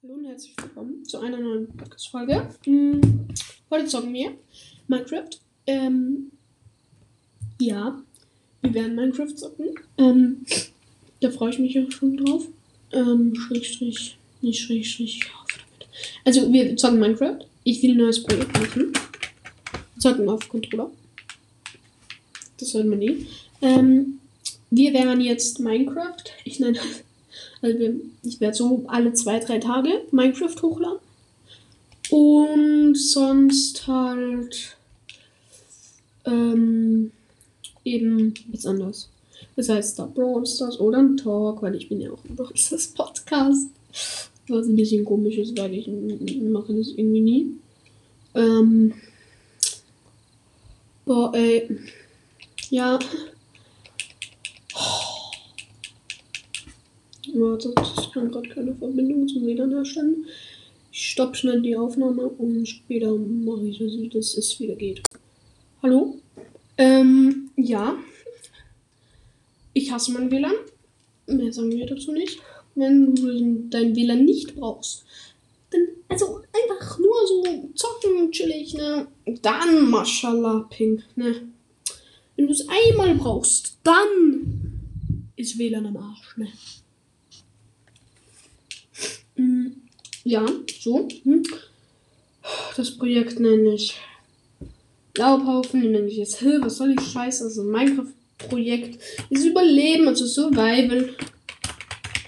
Hallo und herzlich willkommen zu einer neuen Podcast-Folge. Hm, heute zocken wir Minecraft. Ähm, ja, wir werden Minecraft zocken. Ähm, da freue ich mich auch schon drauf. Ähm, Schrägstrich, nicht Schrägstrich. Ja, verdammt. Also, wir zocken Minecraft. Ich will ein neues Projekt machen. Zocken auf Controller. Das sollten wir nie. Ähm, wir werden jetzt Minecraft. Ich nenne also ich werde so alle zwei, drei Tage Minecraft hochladen. Und sonst halt ähm, eben was anderes. Das heißt da Brawl Stars oder ein Talk, weil ich bin ja auch ein Brawl Stars Podcast. Was ein bisschen komisch ist, weil ich mache das irgendwie nie. Ähm, boah, ey. Ja. Warte, ich kann gerade keine Verbindung zum WLAN herstellen. Ich stoppe schnell die Aufnahme und später mache ich, dass es wieder geht. Hallo? Ähm, ja. Ich hasse mein WLAN. Mehr sagen wir dazu nicht. Wenn du dein WLAN nicht brauchst, dann, also einfach nur so zocken, chillig, ne? Dann, mashallah, ping, ne? Wenn du es einmal brauchst, dann ist WLAN am Arsch, ne? Mm, ja, so. Hm. Das Projekt nenne ich Laubhaufen. Den nenne ich jetzt Hill. Was soll ich scheiße? Also Minecraft-Projekt ist Überleben, also Survival.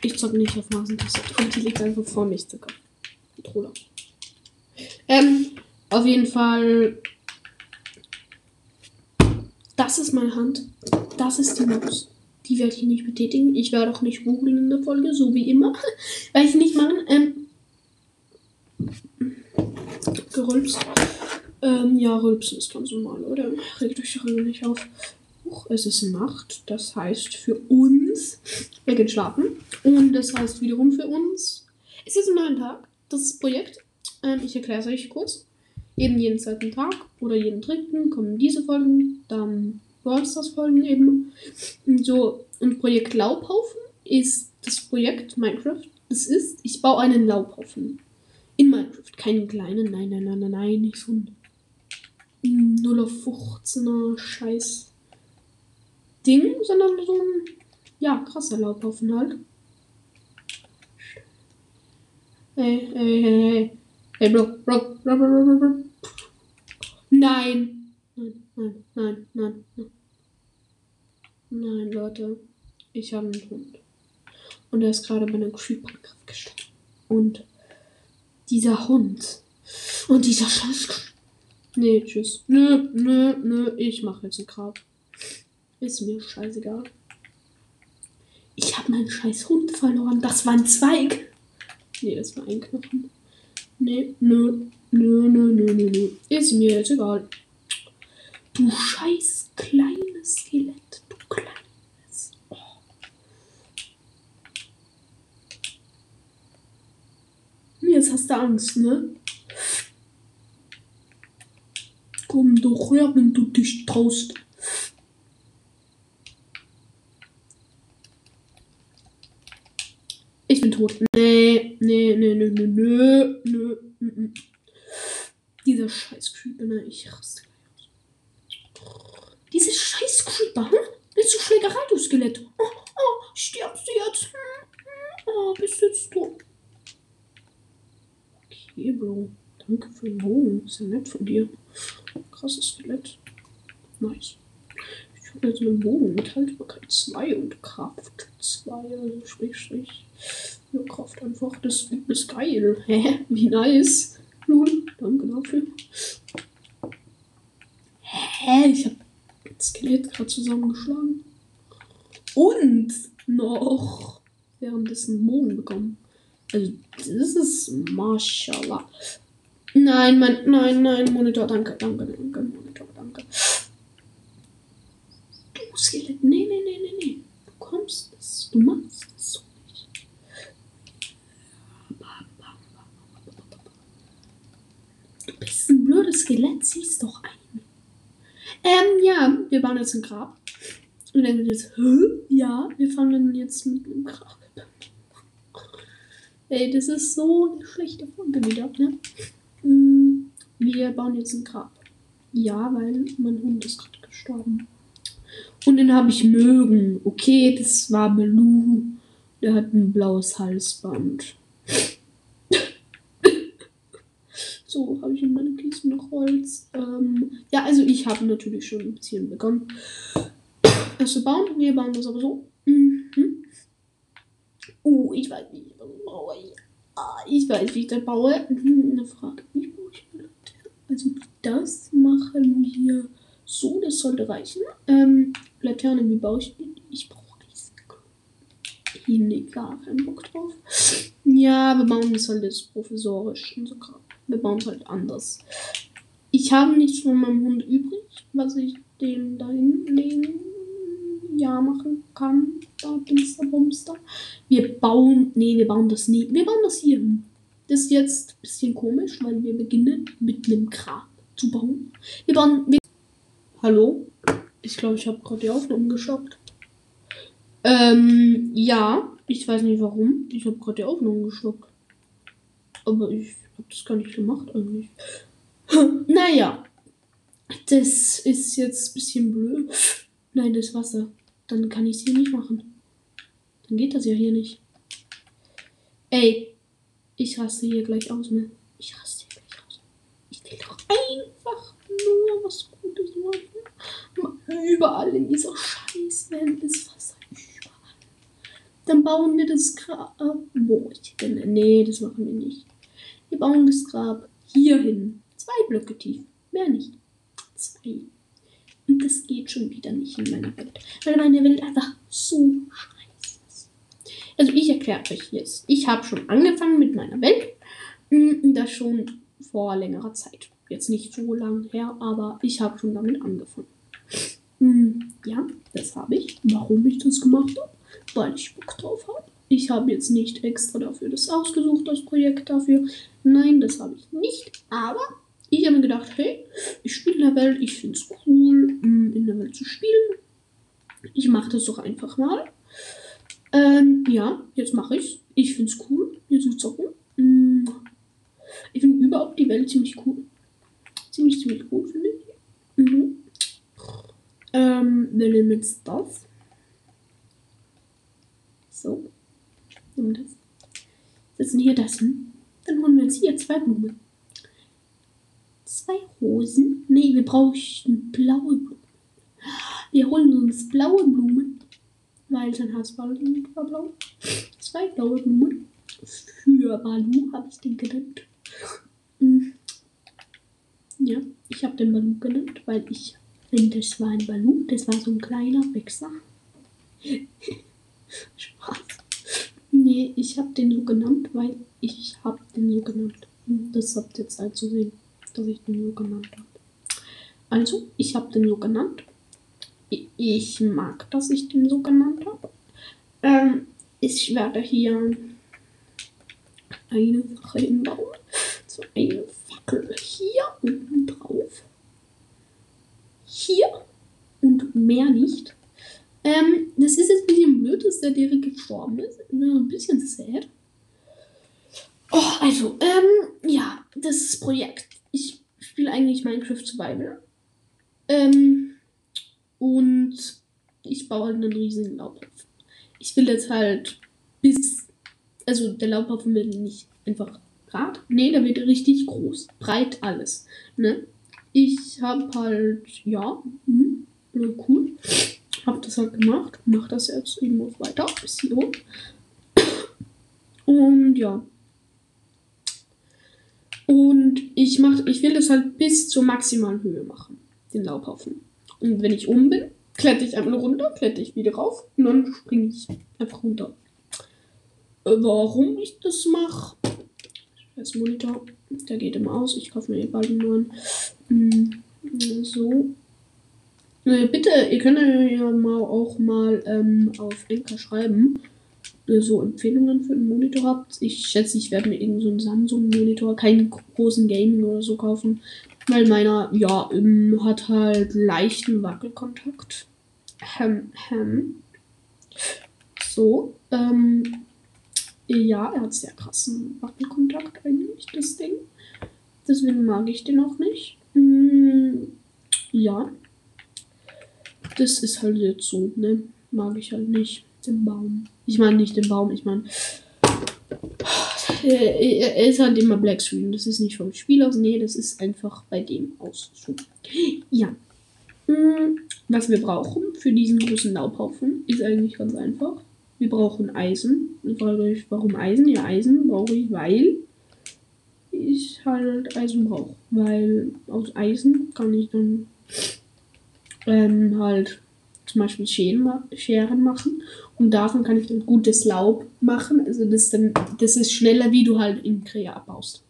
Ich zocke nicht auf Mausentastatur. Die liegt einfach vor mich, der Controller. Ähm, auf jeden Fall. Das ist meine Hand. Das ist die Maus. Die werde ich nicht betätigen. Ich werde auch nicht googeln in der Folge, so wie immer. Weil ich nicht machen. Ähm, gerülpst. Ähm, ja, rülpsen ist ganz normal, oder? Regt euch darüber nicht auf. Huch, es ist Nacht. Das heißt für uns, wir gehen schlafen. Und das heißt wiederum für uns, es ist ein neuer Tag. Das ist Projekt. Ähm, ich erkläre es euch kurz. Eben jeden zweiten Tag oder jeden dritten kommen diese Folgen. Dann Brawl Folgen eben. Und so, und Projekt Laubhaufen ist das Projekt Minecraft. Das ist, ich baue einen Laubhaufen. In Minecraft. Keinen kleinen, nein, nein, nein, nein, nein, nicht so ein 0 auf 15er Scheiß Ding, sondern so ein, ja, krasser Laubhaufen halt. Hey, hey, hey, hey. Hey, Bro, Bro, Bro, Bro, Bro, Bro. Nein, nein, nein, nein, nein. Nein, Leute. Ich habe einen Hund. Und er ist gerade bei einem Creeper-Angriff gestorben. Und dieser Hund. Und dieser Scheiß. Nee, tschüss. Nö, nö, nö. Ich mache jetzt ein Grab. Ist mir scheißegal. Ich habe meinen scheiß Hund verloren. Das war ein Zweig. Nee, das war ein Knochen. Nee, nö, nö, nö, nö, nö, nö. Ist mir jetzt egal. Du scheiß kleines Skelett. Du kleines. Oh. Du Angst, ne? Komm doch her, wenn du dich traust. Ich bin tot. Nee, nee, nee, nee, nee, nee, nee. nee. Dieser scheiß Creeper, ne? Ich raste diese scheiß Creeper, hm? Willst du Schlägerei, du Skelett? Oh, oh, stirbst du jetzt? Hm? hm? Oh, bist jetzt tot? Okay, Bro. Danke für den Bogen. Ist ja nett von dir. Krasses Skelett. Nice. Ich habe jetzt einen Bogen mit Haltbarkeit 2 und Kraft 2, also Strich, Strich. Ja, Kraft einfach. Das ist geil. Hä? Wie nice. Nun, danke dafür. Hä? Ich hab das Skelett gerade zusammengeschlagen. Und noch währenddessen Bogen bekommen. Also, das ist Mashallah. Nein, mein, nein, nein, Monitor, danke, danke, danke, Monitor, danke. Du Skelett, nee, nee, nee, nee, nee. Du kommst das, du machst das so nicht. Du bist ein blödes Skelett, siehst doch ein. Ähm, ja, wir bauen jetzt ein Grab. Und dann wird jetzt, Hä? ja, wir fangen jetzt mit dem Grab. Ey, das ist so eine schlechte Folge wieder, ne? Mm, Wir bauen jetzt ein Grab. Ja, weil mein Hund ist gerade gestorben. Und den habe ich mögen. Okay, das war Baloo. Der hat ein blaues Halsband. so, habe ich in meine Kisten noch Holz. Ähm, ja, also ich habe natürlich schon ein bisschen begonnen. Das zu bauen. Wir bauen das aber so. Mhm. Oh, ich weiß nicht, was ich baue. Ah, ich weiß, wie ich das baue. Eine Frage. Wie baue ich Laterne? Also das machen wir so, das sollte reichen. Ähm, Laterne, wie baue ich die? Ich brauche diesen Hier, nee, gar keinen Bock drauf. Ja, wir bauen das halt jetzt professorisch und so Kram. Wir bauen es halt anders. Ich habe nichts von meinem Hund übrig, was ich den da hinlegen, ja, machen kann. Dingster, Bumster. Wir bauen, nee, wir bauen das nie. Wir bauen das hier hin. Das ist jetzt ein bisschen komisch, weil wir beginnen mit einem Grab zu bauen. Wir bauen, wir Hallo? Ich glaube, ich habe gerade die Aufnahme gestoppt. Ähm, ja, ich weiß nicht warum. Ich habe gerade die Aufnahme gestoppt. Aber ich habe das gar nicht gemacht eigentlich. naja, das ist jetzt ein bisschen blöd. Nein, das Wasser. Dann kann ich es hier nicht machen. Dann geht das ja hier nicht. Ey, ich raste hier gleich aus, ne? Ich raste hier gleich aus. Ich will doch einfach nur was Gutes machen. Überall in dieser Scheißwelt ist Wasser. Überall. Dann bauen wir das Grab. Wo ich denn? Nee, das machen wir nicht. Wir bauen das Grab hier hin. Zwei Blöcke tief. Mehr nicht. Zwei. Und das geht schon wieder nicht in meiner Welt. Weil meine Welt einfach so scheiße. Also ich erkläre euch jetzt. Ich habe schon angefangen mit meiner Welt. Und das schon vor längerer Zeit. Jetzt nicht so lang her, aber ich habe schon damit angefangen. Mm, Ja, das habe ich. Warum ich das gemacht habe? Weil ich Bock drauf habe. Ich habe jetzt nicht extra dafür das ausgesucht, das Projekt dafür. Nein, das habe ich nicht. Aber ich habe mir gedacht, hey, ich spiele in der Welt, ich finde es cool, mm, in der Welt zu spielen. Ich mache das doch einfach mal. Ähm, ja, jetzt mache ich's. Ich finde es cool, hier zu zocken. Mm, Ich finde überhaupt die Welt ziemlich cool. Ziemlich, ziemlich cool, finde ich. Mhm. Ähm, nehmen jetzt das. So. Nehmen das. Setzen hier das hin. Dann holen wir uns hier zwei Blumen. Zwei Rosen. Nee, wir brauchen blaue Blumen. Wir holen uns blaue Blumen. Weil sein Haarspalm war blau. Zwei blaue Blumen. Für Balu habe ich den genannt. Mm. Ja, ich habe den Balu genannt, weil ich finde, das war ein Balu. Das war so ein kleiner Wichser. Spaß. Nee, ich habe den so genannt, weil ich habe den so genannt. Und Das habt ihr Zeit zu sehen, dass ich den so genannt habe. Also, ich habe den so genannt. Ich mag, dass ich den so genannt habe. Ähm, ich werde hier eine Sache hinbauen. So eine Fackel hier unten drauf. Hier und mehr nicht. Ähm, das ist jetzt ein bisschen blöd, dass der Derek gestorben ist. Ein bisschen sad. Oh, also, ähm, ja, das Projekt. Ich spiele eigentlich Minecraft Survival. Ähm, und ich baue halt einen riesigen Laubhaufen. Ich will jetzt halt bis, also der Laubhaufen wird nicht einfach grad, nee, der wird richtig groß, breit alles, ne? Ich habe halt, ja, ja, cool, habe das halt gemacht, mache das jetzt auch weiter bis hier hoch. Und ja. Und ich mach, ich will das halt bis zur maximalen Höhe machen, den Laubhaufen. Und wenn ich oben bin, kletter ich einfach runter, kletter ich wieder rauf und dann springe ich einfach runter. Äh, Warum ich das mache? Das Monitor, der geht immer aus. Ich kaufe mir bald einen neuen. Hm, So. Äh, Bitte, ihr könnt ja mal auch mal ähm, auf Enker schreiben, ihr so Empfehlungen für einen Monitor habt. Ich schätze, ich werde mir irgend so Samsung-Monitor, keinen großen Gaming oder so kaufen. Weil meiner, ja, ähm, hat halt leichten Wackelkontakt. Ähm, ähm. So, ähm, Ja, er hat sehr krassen Wackelkontakt eigentlich, das Ding. Deswegen mag ich den auch nicht. Hm, ja. Das ist halt jetzt so, ne? Mag ich halt nicht. Den Baum. Ich meine nicht den Baum, ich meine. Er ist halt immer Black Screen. Das ist nicht vom Spiel aus. Nee, das ist einfach bei dem aus. Ja. Hm, was wir brauchen für diesen großen Laubhaufen ist eigentlich ganz einfach. Wir brauchen Eisen. Ich frage euch, warum Eisen? Ja, Eisen brauche ich, weil ich halt Eisen brauche. Weil aus Eisen kann ich dann ähm, halt zum Beispiel Scheren, machen. Und davon kann ich dann gutes Laub machen. Also das, dann, das ist schneller, wie du halt in Krea abbaust.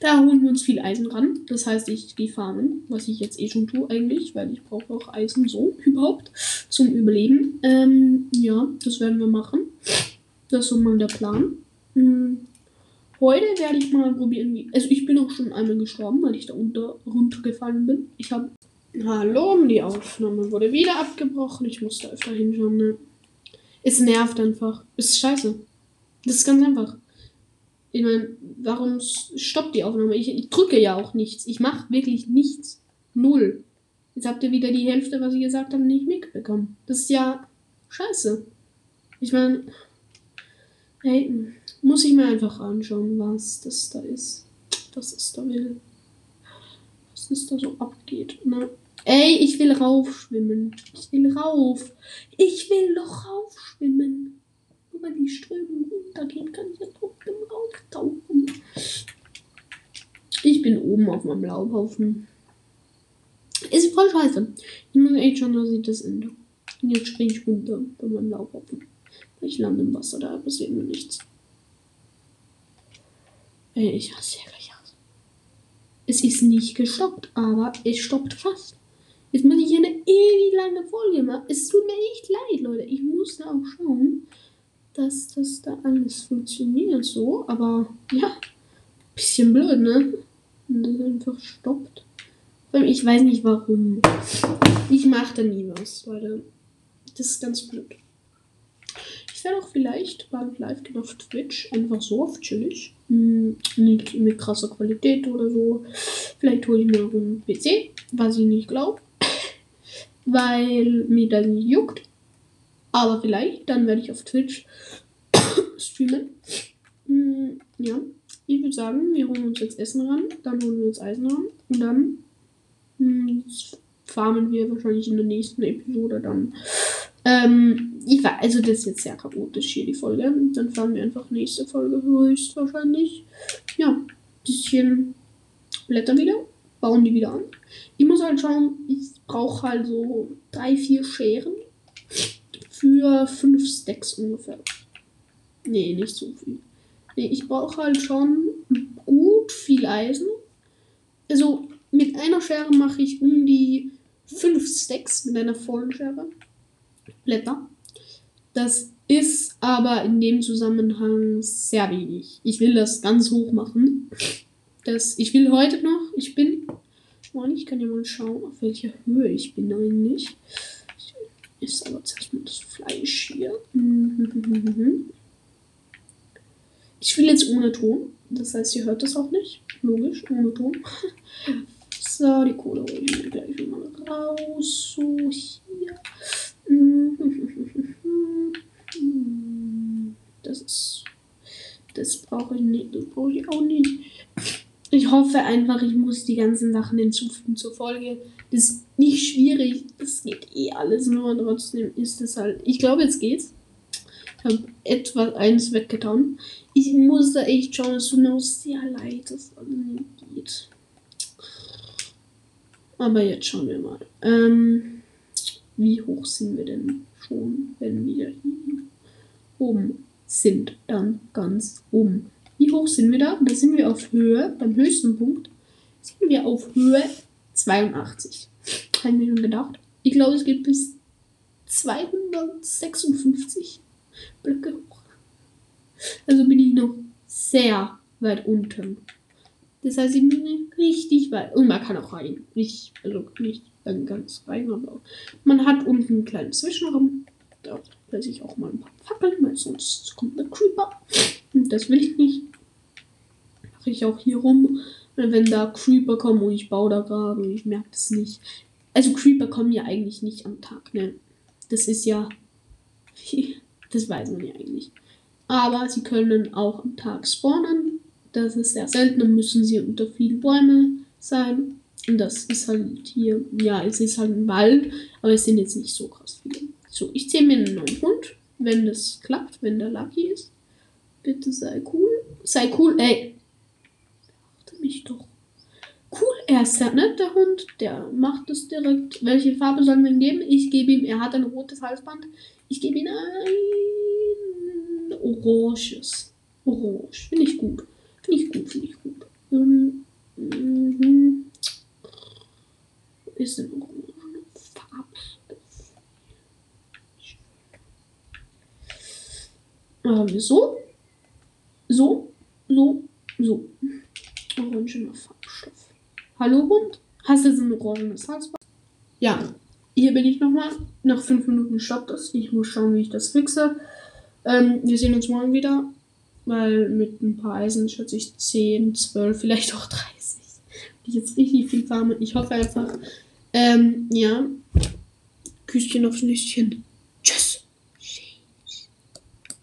Da holen wir uns viel Eisen ran. Das heißt, ich gehe farmen, was ich jetzt eh schon tue eigentlich, weil ich brauche auch Eisen so überhaupt zum Überleben. Ähm, ja, das werden wir machen. Das ist so mal der Plan. Hm. Heute werde ich mal probieren. Also ich bin auch schon einmal gestorben, weil ich da unter runtergefallen bin. Ich habe. Hallo, die Aufnahme wurde wieder abgebrochen. Ich musste öfter hinschauen. Ne? Es nervt einfach. Ist scheiße. Das ist ganz einfach. Ich meine, warum stoppt die Aufnahme? Ich, ich drücke ja auch nichts. Ich mache wirklich nichts. Null. Jetzt habt ihr wieder die Hälfte, was ich gesagt habe, nicht mitbekommen. Das ist ja scheiße. Ich meine, hey, muss ich mir einfach anschauen, was das da ist. Das ist da will. Was das da so abgeht. Na, ey, ich will raufschwimmen. Ich will rauf. Ich will doch raufschwimmen. Weil die Strömung runtergeht, kann ich ja trotzdem rauftauchen. Ich bin oben auf meinem Laubhaufen. Ist voll scheiße. Ich muss echt schon, dass ich das Ende. Und jetzt springe ich runter bei meinem Laubhaufen. Ich lande im Wasser, da passiert mir nichts. Ey, ich hasse ja gleich aus. Es ist nicht gestoppt, aber es stoppt fast. Jetzt muss ich eine ewig lange Folge machen. Es tut mir echt leid, Leute. Ich muss da auch schauen, dass das da alles funktioniert so. Aber ja, bisschen blöd, ne? Und das einfach stoppt. Ich weiß nicht warum. Ich mache da nie was, Leute. Das ist ganz blöd. Ich werde auch vielleicht bald live gehen auf Twitch. Einfach so auf chillig. Hm, nicht mit krasser Qualität oder so. Vielleicht hole ich mir auch einen PC, was ich nicht glaube. Weil mir das nicht juckt. Aber vielleicht, dann werde ich auf Twitch streamen. Hm, ja, ich würde sagen, wir holen uns jetzt Essen ran, dann holen wir uns Eisen ran und dann hm, farmen wir wahrscheinlich in der nächsten Episode dann. Ähm, ich war, also das ist jetzt sehr chaotisch hier die Folge. Dann fahren wir einfach nächste Folge höchstwahrscheinlich. Ja, bisschen Blätter wieder, bauen die wieder an. Ich muss halt schauen, ich brauche halt so drei, vier Scheren für fünf Stacks ungefähr. Nee, nicht so viel. Nee, ich brauche halt schon gut viel Eisen. Also mit einer Schere mache ich um die fünf Stacks mit einer vollen Schere. Blätter. Das ist aber in dem Zusammenhang sehr wenig. Ich will das ganz hoch machen. Das, ich will heute noch, ich bin, ich kann ja mal schauen, auf welcher Höhe ich bin eigentlich. Ist aber zuerst mal das Fleisch hier. Ich will jetzt ohne Ton. Das heißt, ihr hört das auch nicht. Logisch, ohne Ton. So, die Kohle hole ich mir gleich mal raus. So, hier. Das ist. Das brauche ich nicht. Das brauche ich auch nicht. Ich hoffe einfach, ich muss die ganzen Sachen hinzufügen zur Folge. Das ist nicht schwierig. Das geht eh alles, nur trotzdem ist es halt. Ich glaube, jetzt geht's. Ich habe etwas eins weggetan. Ich muss da echt schauen, es tut mir sehr leid, dass alles nicht geht. Aber jetzt schauen wir mal. Ähm, wie hoch sind wir denn schon, wenn wir hier oben sind? Dann ganz oben. Wie hoch sind wir da? Da sind wir auf Höhe, beim höchsten Punkt sind wir auf Höhe 82. Haben wir schon gedacht. Ich glaube, es geht bis 256 Blöcke hoch. Also bin ich noch sehr weit unten. Das heißt, ich bin richtig weit. Und man kann auch rein. Nicht, also nicht ganz rein, aber man hat unten einen kleinen Zwischenraum. Da Weiß ich auch mal ein paar Fackeln, weil sonst kommt der Creeper. Und das will ich nicht. Mache ich auch hier rum. Wenn da Creeper kommen und ich baue da gerade und ich merke das nicht. Also Creeper kommen ja eigentlich nicht am Tag, ne? Das ist ja. Das weiß man ja eigentlich. Aber sie können auch am Tag spawnen. Das ist sehr selten, dann müssen sie unter vielen Bäumen sein. Und das ist halt hier, ja, es ist halt ein Wald, aber es sind jetzt nicht so krass viele. So, ich zähle mir einen neuen Hund, wenn das klappt, wenn der Lucky ist. Bitte sei cool. Sei cool, ey. Mich doch. Cool, er ist sehr nett, der Hund. Der macht es direkt. Welche Farbe sollen wir ihm geben? Ich gebe ihm, er hat ein rotes Halsband. Ich gebe ihm ein oranges. Orange. Finde ich gut. Finde ich gut, finde ich gut. Ähm, mhm. Ist ein orange Farbstoff. Ähm, so. So. So. So. Orangener Farbstoff. Hallo Hund? Hast du so ein orangenes Halsband? Ja, hier bin ich nochmal. Nach fünf Minuten stoppt das. Ich muss schauen, wie ich das fixe. Ähm, wir sehen uns morgen wieder. Weil mit ein paar Eisen schätze ich 10, 12, vielleicht auch 30. Die jetzt richtig viel farmen. Ich hoffe einfach. Ähm, ja. Küsschen aufs Nüsschen.